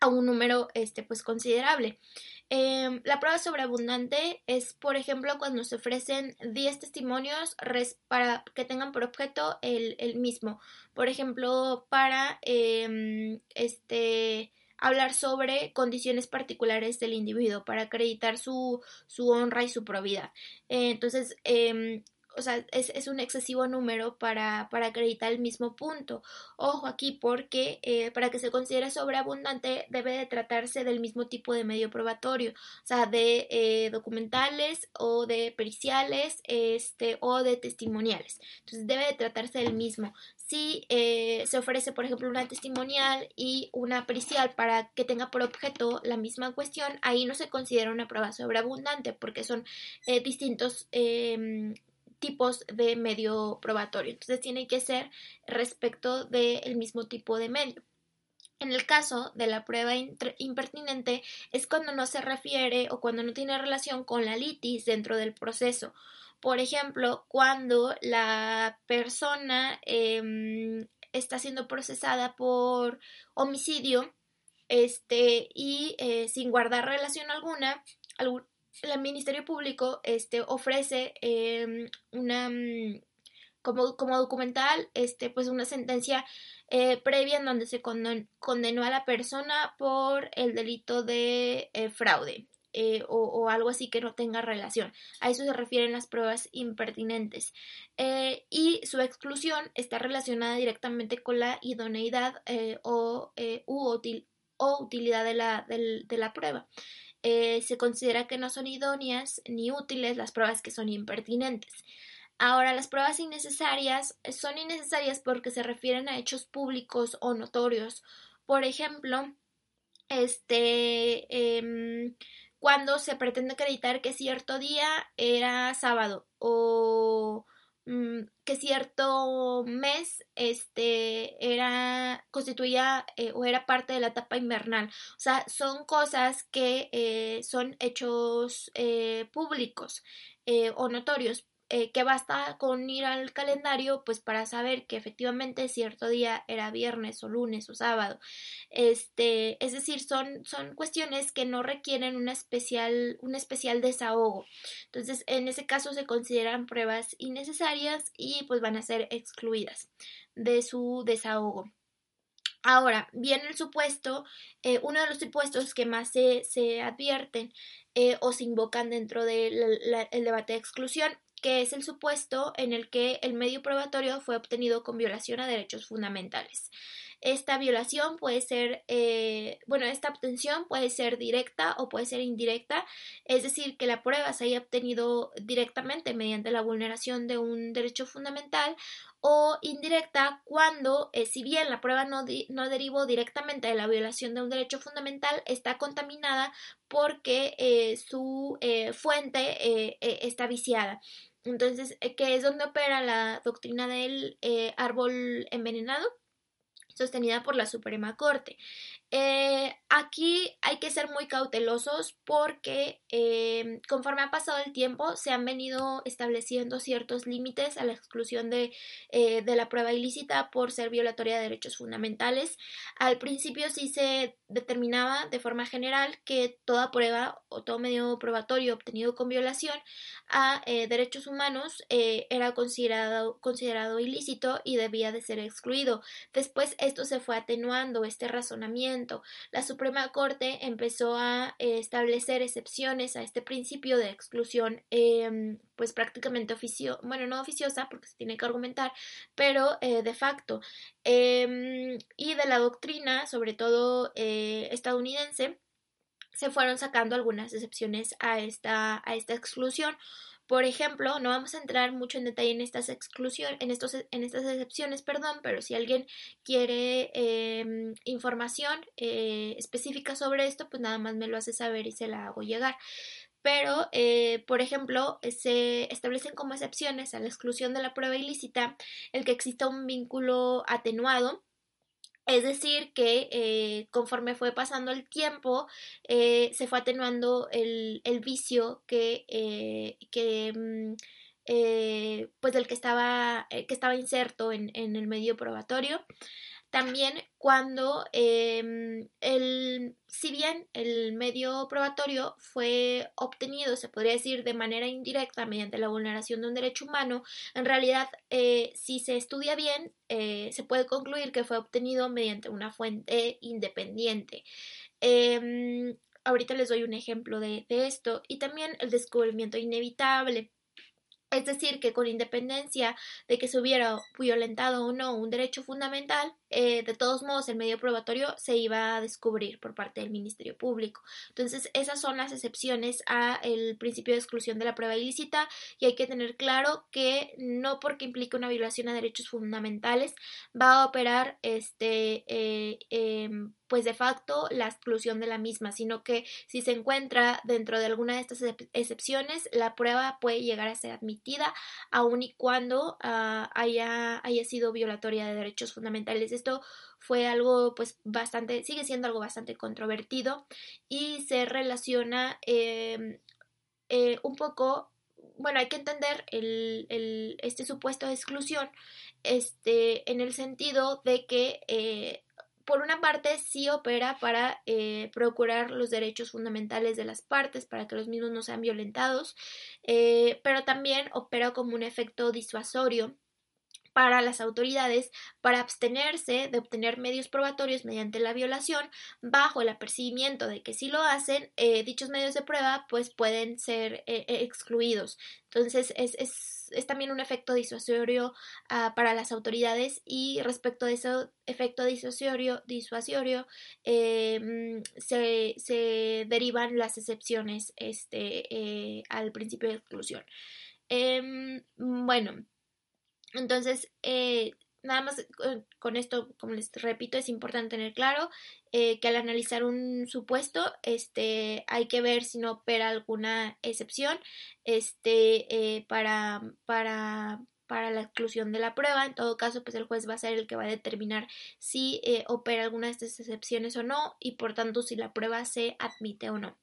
a un número este, pues, considerable. Em, la prueba sobreabundante es, por ejemplo, cuando se ofrecen 10 testimonios para que tengan por objeto el, mismo. Por ejemplo, para em, este hablar sobre condiciones particulares del individuo, para acreditar su, su honra y su probidad. entonces, em, o sea, es, un excesivo número para, para, acreditar el mismo punto. Ojo aquí porque eh, para que se considere sobreabundante debe de tratarse del mismo tipo de medio probatorio, o sea, de eh, documentales o de periciales este, o de testimoniales. Entonces debe de tratarse del mismo. Si eh, se ofrece, por ejemplo, una testimonial y una pericial para que tenga por objeto la misma cuestión, ahí no se considera una prueba sobreabundante porque son distintos em, tipos de medio probatorio. Entonces tiene que ser respecto del mismo tipo de medio. En el caso de la prueba impertinente es cuando no se refiere o cuando no tiene relación con la litis dentro del proceso. Por ejemplo, cuando la persona em, está siendo procesada por homicidio este, y eh, sin guardar relación alguna, el Ministerio Público este, ofrece em, una mm, como, como, documental este, pues una sentencia eh, previa en donde se condenó a la persona por el delito de eh, fraude. Eh, o, algo así que no tenga relación. A eso se refieren las pruebas impertinentes. y su exclusión está relacionada directamente con la idoneidad o, utilidad de la, de la prueba. Eh, se considera que no son idóneas ni útiles las pruebas que son impertinentes. Ahora, las pruebas innecesarias son innecesarias porque se refieren a hechos públicos o notorios. Por ejemplo, este, em, cuando se pretende acreditar que cierto día era sábado o que cierto mes este era constituía eh, o era parte de la etapa invernal. O sea son cosas que eh, son hechos eh, públicos o notorios eh, que basta con ir al calendario pues para saber que efectivamente cierto día era viernes o lunes o sábado. Este, es decir, son, son cuestiones que no requieren especial, un especial desahogo. Entonces, en ese caso se consideran pruebas innecesarias y pues van a ser excluidas de su desahogo. Ahora, viene el supuesto, eh, uno de los supuestos que más se, se advierten eh, o se invocan dentro del debate de exclusión que es el supuesto en el que el medio probatorio fue obtenido con violación a derechos fundamentales. Esta violación puede ser, eh, bueno, esta obtención puede ser directa o puede ser indirecta, es decir, que la prueba se haya obtenido directamente mediante la vulneración de un derecho fundamental o indirecta cuando, eh, si bien la prueba no, no, derivó directamente de la violación de un derecho fundamental, está contaminada porque eh, su fuente está viciada. Entonces, ¿qué es donde opera la doctrina del árbol envenenado? sostenida por la Suprema Corte. Eh, aquí hay que ser muy cautelosos porque eh, conforme ha pasado el tiempo se han venido estableciendo ciertos límites a la exclusión de, eh, de, la prueba ilícita por ser violatoria de derechos fundamentales. Al principio sí se determinaba de forma general que toda prueba o todo medio probatorio obtenido con violación a derechos humanos era considerado, considerado ilícito y debía de ser excluido. Después esto se fue atenuando, este razonamiento la Suprema Corte empezó a eh, establecer excepciones a este principio de exclusión, em, pues prácticamente oficio, bueno, no oficiosa porque se tiene que argumentar, pero eh, de facto. Em, y de la doctrina, sobre todo eh, estadounidense, se fueron sacando algunas excepciones a esta, a esta exclusión. Por ejemplo, no vamos a entrar mucho en detalle en estas exclusiones, en, estos, en estas excepciones, perdón, pero si alguien quiere em, información eh, específica sobre esto, pues nada más me lo hace saber y se la hago llegar. Pero, eh, por ejemplo, se establecen como excepciones a la exclusión de la prueba ilícita el que exista un vínculo atenuado es decir, que eh, conforme fue pasando el tiempo, eh, se fue atenuando el, vicio que, eh, que mm, pues del que estaba, que estaba inserto en, en el medio probatorio. También cuando em, el, si bien el medio probatorio fue obtenido, se podría decir, de manera indirecta mediante la vulneración de un derecho humano, en realidad, eh, si se estudia bien, eh, se puede concluir que fue obtenido mediante una fuente independiente. Em, ahorita les doy un ejemplo de, de esto y también el descubrimiento inevitable. Es decir, que con independencia de que se hubiera violentado o no un derecho fundamental, eh, de todos modos el medio probatorio se iba a descubrir por parte del Ministerio Público. Entonces, esas son las excepciones al principio de exclusión de la prueba ilícita y hay que tener claro que no porque implique una violación a derechos fundamentales va a operar este eh, em, pues de facto la exclusión de la misma, sino que si se encuentra dentro de alguna de estas excepciones, la prueba puede llegar a ser admitida aun y cuando ah, haya, haya sido violatoria de derechos fundamentales. Esto fue algo pues bastante, sigue siendo algo bastante controvertido y se relaciona em, eh, un poco bueno, hay que entender este supuesto de exclusión este, en el sentido de que eh, por una parte sí opera para eh, procurar los derechos fundamentales de las partes, para que los mismos no sean violentados, pero también opera como un efecto disuasorio para las autoridades para abstenerse de obtener medios probatorios mediante la violación bajo el apercibimiento de que si lo hacen eh, dichos medios de prueba pues pueden ser eh, eh, excluidos. Entonces es, es, es, también un efecto disuasorio uh, para las autoridades y respecto a ese efecto disuasorio, disuasorio eh, se, se, derivan las excepciones este, al principio de exclusión. Eh, bueno entonces, eh, nada más eh, con esto, como les repito, es importante tener claro eh, que al analizar un supuesto, este, hay que ver si no opera alguna excepción, este, para, para, para la exclusión de la prueba. En todo caso, pues el juez va a ser el que va a determinar si opera alguna de estas excepciones o no y por tanto si la prueba se admite o no.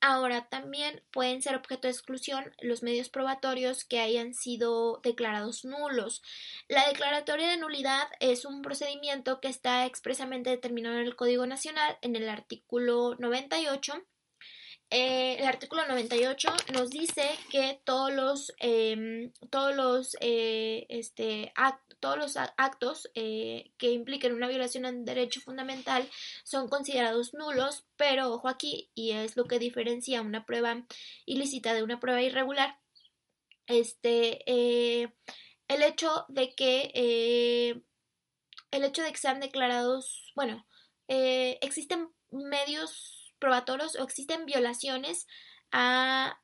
Ahora también pueden ser objeto de exclusión los medios probatorios que hayan sido declarados nulos. La declaratoria de nulidad es un procedimiento que está expresamente determinado en el Código Nacional en el artículo 98 eh, el artículo 98 nos dice que todos los, em, todos los, eh, este, todos los actos eh, que impliquen una violación de un derecho fundamental son considerados nulos, pero ojo aquí, y es lo que diferencia una prueba ilícita de una prueba irregular, este, el hecho de que el hecho de que sean declarados, bueno, existen medios probatorios o existen violaciones a,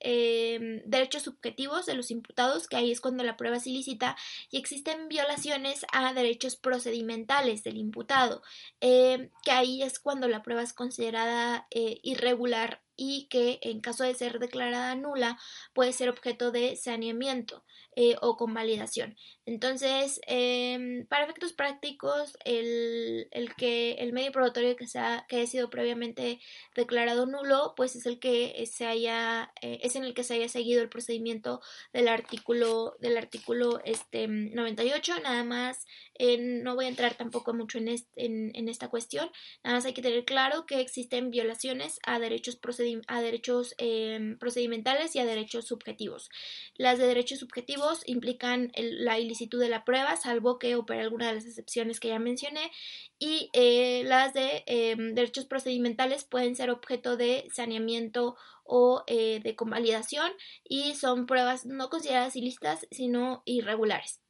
em, derechos subjetivos de los imputados, que ahí es cuando la prueba es ilícita, y existen violaciones a derechos procedimentales del imputado, em, que ahí es cuando la prueba es considerada eh, irregular y que en caso de ser declarada nula puede ser objeto de saneamiento eh, o convalidación. Entonces, em, para efectos prácticos, el, el, que el medio probatorio que, sea, que haya sido previamente declarado nulo, pues es el que se haya, eh, es en el que se haya seguido el procedimiento del artículo, del artículo este, 98. Nada más, eh, no voy a entrar tampoco mucho en, en, esta cuestión. Nada más hay que tener claro que existen violaciones a derechos, a derechos em, procedimentales y a derechos subjetivos. Las de derechos subjetivos implican la de la prueba, salvo que opere alguna de las excepciones que ya mencioné, y eh, las de em, derechos procedimentales pueden ser objeto de saneamiento o eh, de convalidación y son pruebas no consideradas ilícitas, sino irregulares.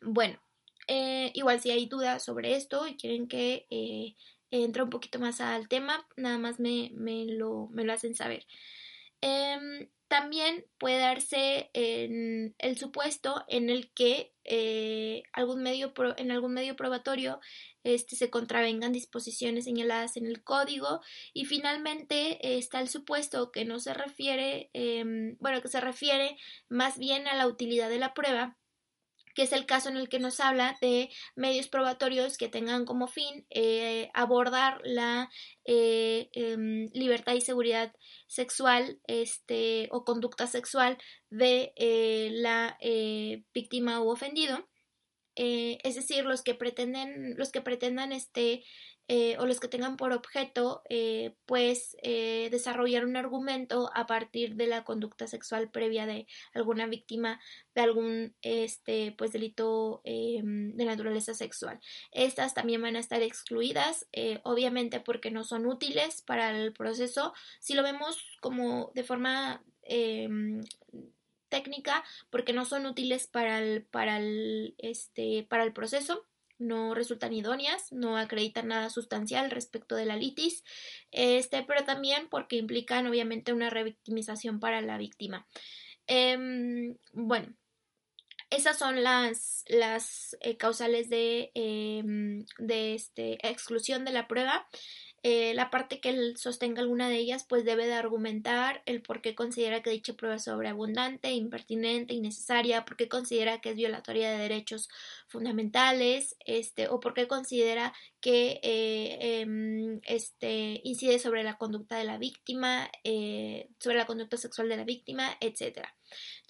Bueno, eh, igual si hay dudas sobre esto y quieren que entre un poquito más al tema, nada más me, me, lo, me lo hacen saber. Em, también puede darse el supuesto en el que eh, algún medio en algún medio probatorio este, se contravengan disposiciones señaladas en el código y finalmente está el supuesto que no se refiere em, bueno que se refiere más bien a la utilidad de la prueba que es el caso en el que nos habla de medios probatorios que tengan como fin eh, abordar la eh, em, libertad y seguridad sexual este, o conducta sexual de eh, la víctima u ofendido. es decir, los que pretenden, los que pretendan este, eh, o los que tengan por objeto eh, pues eh, desarrollar un argumento a partir de la conducta sexual previa de alguna víctima de algún este pues delito de naturaleza sexual. Estas también van a estar excluidas obviamente porque no son útiles para el proceso. Si lo vemos como de forma técnica porque no son útiles para el, para el, este, para el proceso no resultan idóneas, no acreditan nada sustancial respecto de la litis, este, pero también porque implican obviamente una revictimización para la víctima. Em, bueno, esas son las, las eh, causales de, em, de este, exclusión de la prueba. Eh, la parte que él sostenga alguna de ellas pues debe de argumentar el por qué considera que dicha prueba es sobreabundante, impertinente, innecesaria, por qué considera que es violatoria de derechos fundamentales, este, o por qué considera que eh, em, este, incide sobre la conducta de la víctima, eh, sobre la conducta sexual de la víctima, etcétera.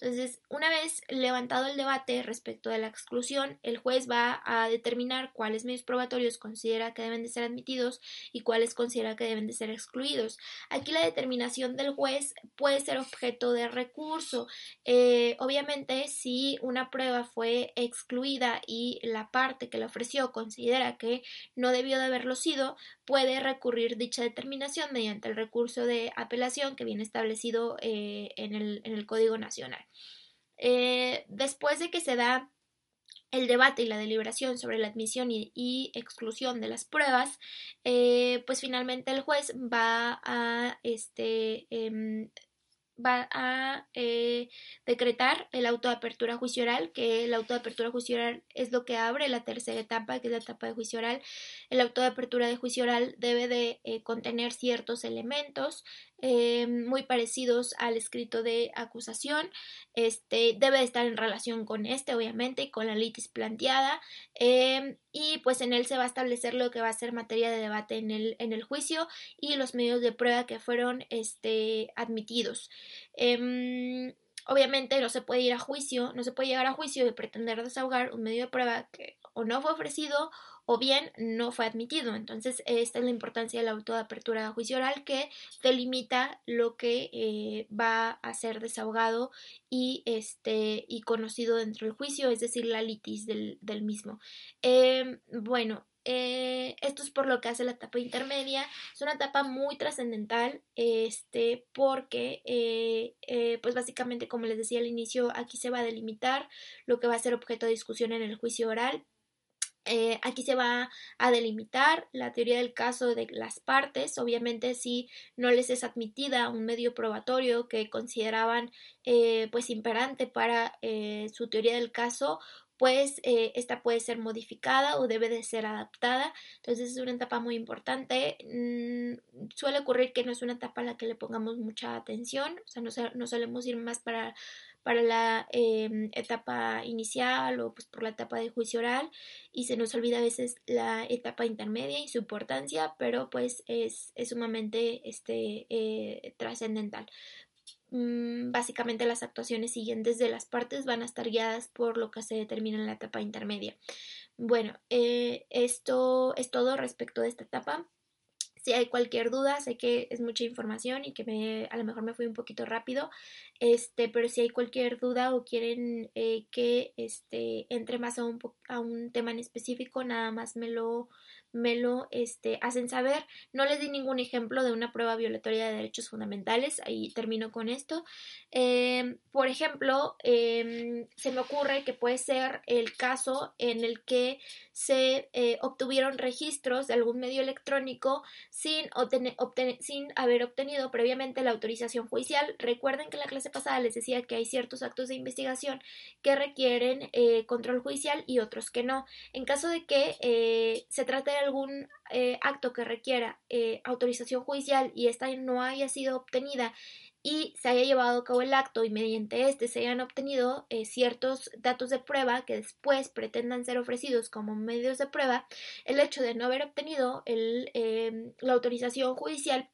Entonces, una vez levantado el debate respecto de la exclusión, el juez va a determinar cuáles medios probatorios considera que deben de ser admitidos y cuáles considera que deben de ser excluidos. Aquí la determinación del juez puede ser objeto de recurso. Eh, obviamente, si una prueba fue excluida y la parte que la ofreció considera que no debió de haberlo sido, puede recurrir dicha determinación mediante el recurso de apelación que viene establecido eh, en, el, en, el, Código Nacional. Eh, después de que se da el debate y la deliberación sobre la admisión y, exclusión de las pruebas, eh, pues finalmente el juez va a este, em, va a eh, decretar el auto de apertura juicio oral, que el auto de apertura juicio oral es lo que abre la tercera etapa, que es la etapa de juicio oral. El auto de apertura de juicio oral debe de eh, contener ciertos elementos eh, muy parecidos al escrito de acusación. Este debe estar en relación con este, obviamente, y con la litis planteada. Eh, y pues en él se va a establecer lo que va a ser materia de debate en el, en el juicio y los medios de prueba que fueron este, admitidos. Em, obviamente no se puede ir a juicio, no se puede llegar a juicio y pretender desahogar un medio de prueba que o no fue ofrecido o bien no fue admitido. Entonces, esta es la importancia de la auto de apertura de juicio oral que delimita lo que eh, va a ser desahogado y, este, y conocido dentro del juicio, es decir, la litis del, mismo. Em, bueno, eh, esto es por lo que hace la etapa intermedia. Es una etapa muy trascendental, este, porque, eh, pues básicamente, como les decía al inicio, aquí se va a delimitar lo que va a ser objeto de discusión en el juicio oral eh, aquí se va a delimitar la teoría del caso de las partes. Obviamente, si no les es admitida un medio probatorio que consideraban eh, pues imperante para eh, su teoría del caso, pues esta puede ser modificada o debe de ser adaptada. Entonces es una etapa muy importante. Mm, suele ocurrir que no es una etapa a la que le pongamos mucha atención, o sea, no, no solemos ir más para para la em, etapa inicial o pues por la etapa de juicio oral y se nos olvida a veces la etapa intermedia y su importancia, pero pues es, sumamente este, eh, trascendental. Mm, básicamente las actuaciones siguientes de las partes van a estar guiadas por lo que se determina en la etapa intermedia. Bueno, eh, esto es todo respecto de esta etapa. Si hay cualquier duda, sé que es mucha información y que me, a lo mejor me fui un poquito rápido, este, pero si hay cualquier duda o quieren eh, que este, entre más a un, a un tema en específico, nada más me lo, me lo este, hacen saber. No les di ningún ejemplo de una prueba violatoria de derechos fundamentales, ahí termino con esto. Em, por ejemplo, em, se me ocurre que puede ser el caso en el que se eh, obtuvieron registros de algún medio electrónico sin, sin haber obtenido previamente la autorización judicial. Recuerden que en la clase pasada les decía que hay ciertos actos de investigación que requieren eh, control judicial y otros que no. En caso de que eh, se trate de algún acto que requiera autorización judicial y esta no haya sido obtenida y se haya llevado a cabo el acto y mediante este se hayan obtenido eh, ciertos datos de prueba que después pretendan ser ofrecidos como medios de prueba, el hecho de no haber obtenido el, em, la autorización judicial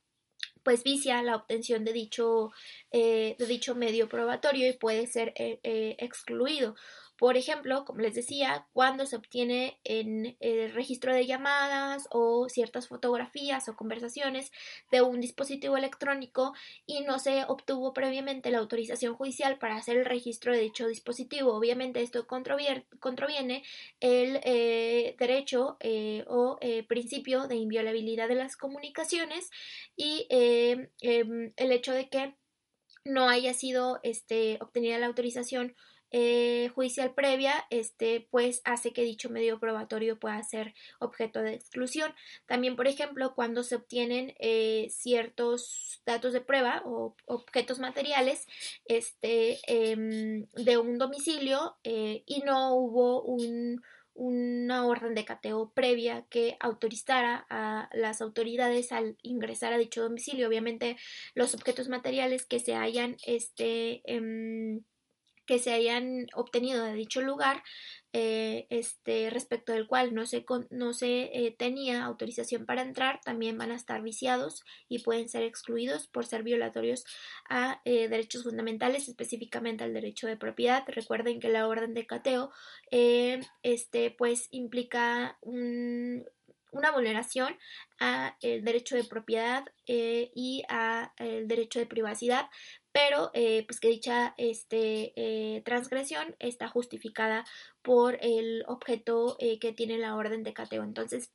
pues vicia la obtención de dicho, eh, de dicho medio probatorio y puede ser eh, excluido. Por ejemplo, como les decía, cuando se obtiene en el registro de llamadas o ciertas fotografías o conversaciones de un dispositivo electrónico y no se obtuvo previamente la autorización judicial para hacer el registro de dicho dispositivo. Obviamente esto contraviene el eh, derecho eh, o eh, principio de inviolabilidad de las comunicaciones y em, el hecho de que no haya sido este, obtenida la autorización eh, judicial previa, este, pues hace que dicho medio probatorio pueda ser objeto de exclusión. También, por ejemplo, cuando se obtienen eh, ciertos datos de prueba o objetos materiales este, em, de un domicilio eh, y no hubo un, una orden de cateo previa que autorizara a las autoridades al ingresar a dicho domicilio. Obviamente, los objetos materiales que se hayan este, em, que se hayan obtenido de dicho lugar eh, este, respecto del cual no se, no se eh, tenía autorización para entrar, también van a estar viciados y pueden ser excluidos por ser violatorios a eh, derechos fundamentales, específicamente al derecho de propiedad. Recuerden que la orden de cateo este, pues, implica una vulneración a el derecho de propiedad y a el derecho de privacidad pero eh, pues que dicha este, eh, transgresión está justificada por el objeto eh, que tiene la orden de cateo. Entonces,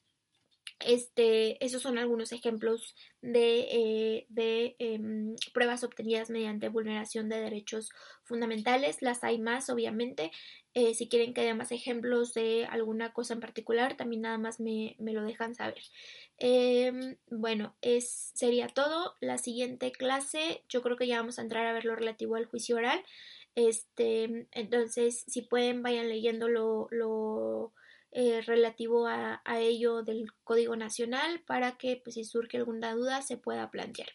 este, esos son algunos ejemplos de, de em, pruebas obtenidas mediante vulneración de derechos fundamentales. Las hay más, obviamente. si quieren que dé más ejemplos de alguna cosa en particular, también nada más me, me lo dejan saber. Em, bueno, es, sería todo. La siguiente clase, yo creo que ya vamos a entrar a ver lo relativo al juicio oral. Este, entonces, si pueden, vayan leyendo lo eh, relativo a, a, ello del Código Nacional para que, pues, si surge alguna duda, se pueda plantear.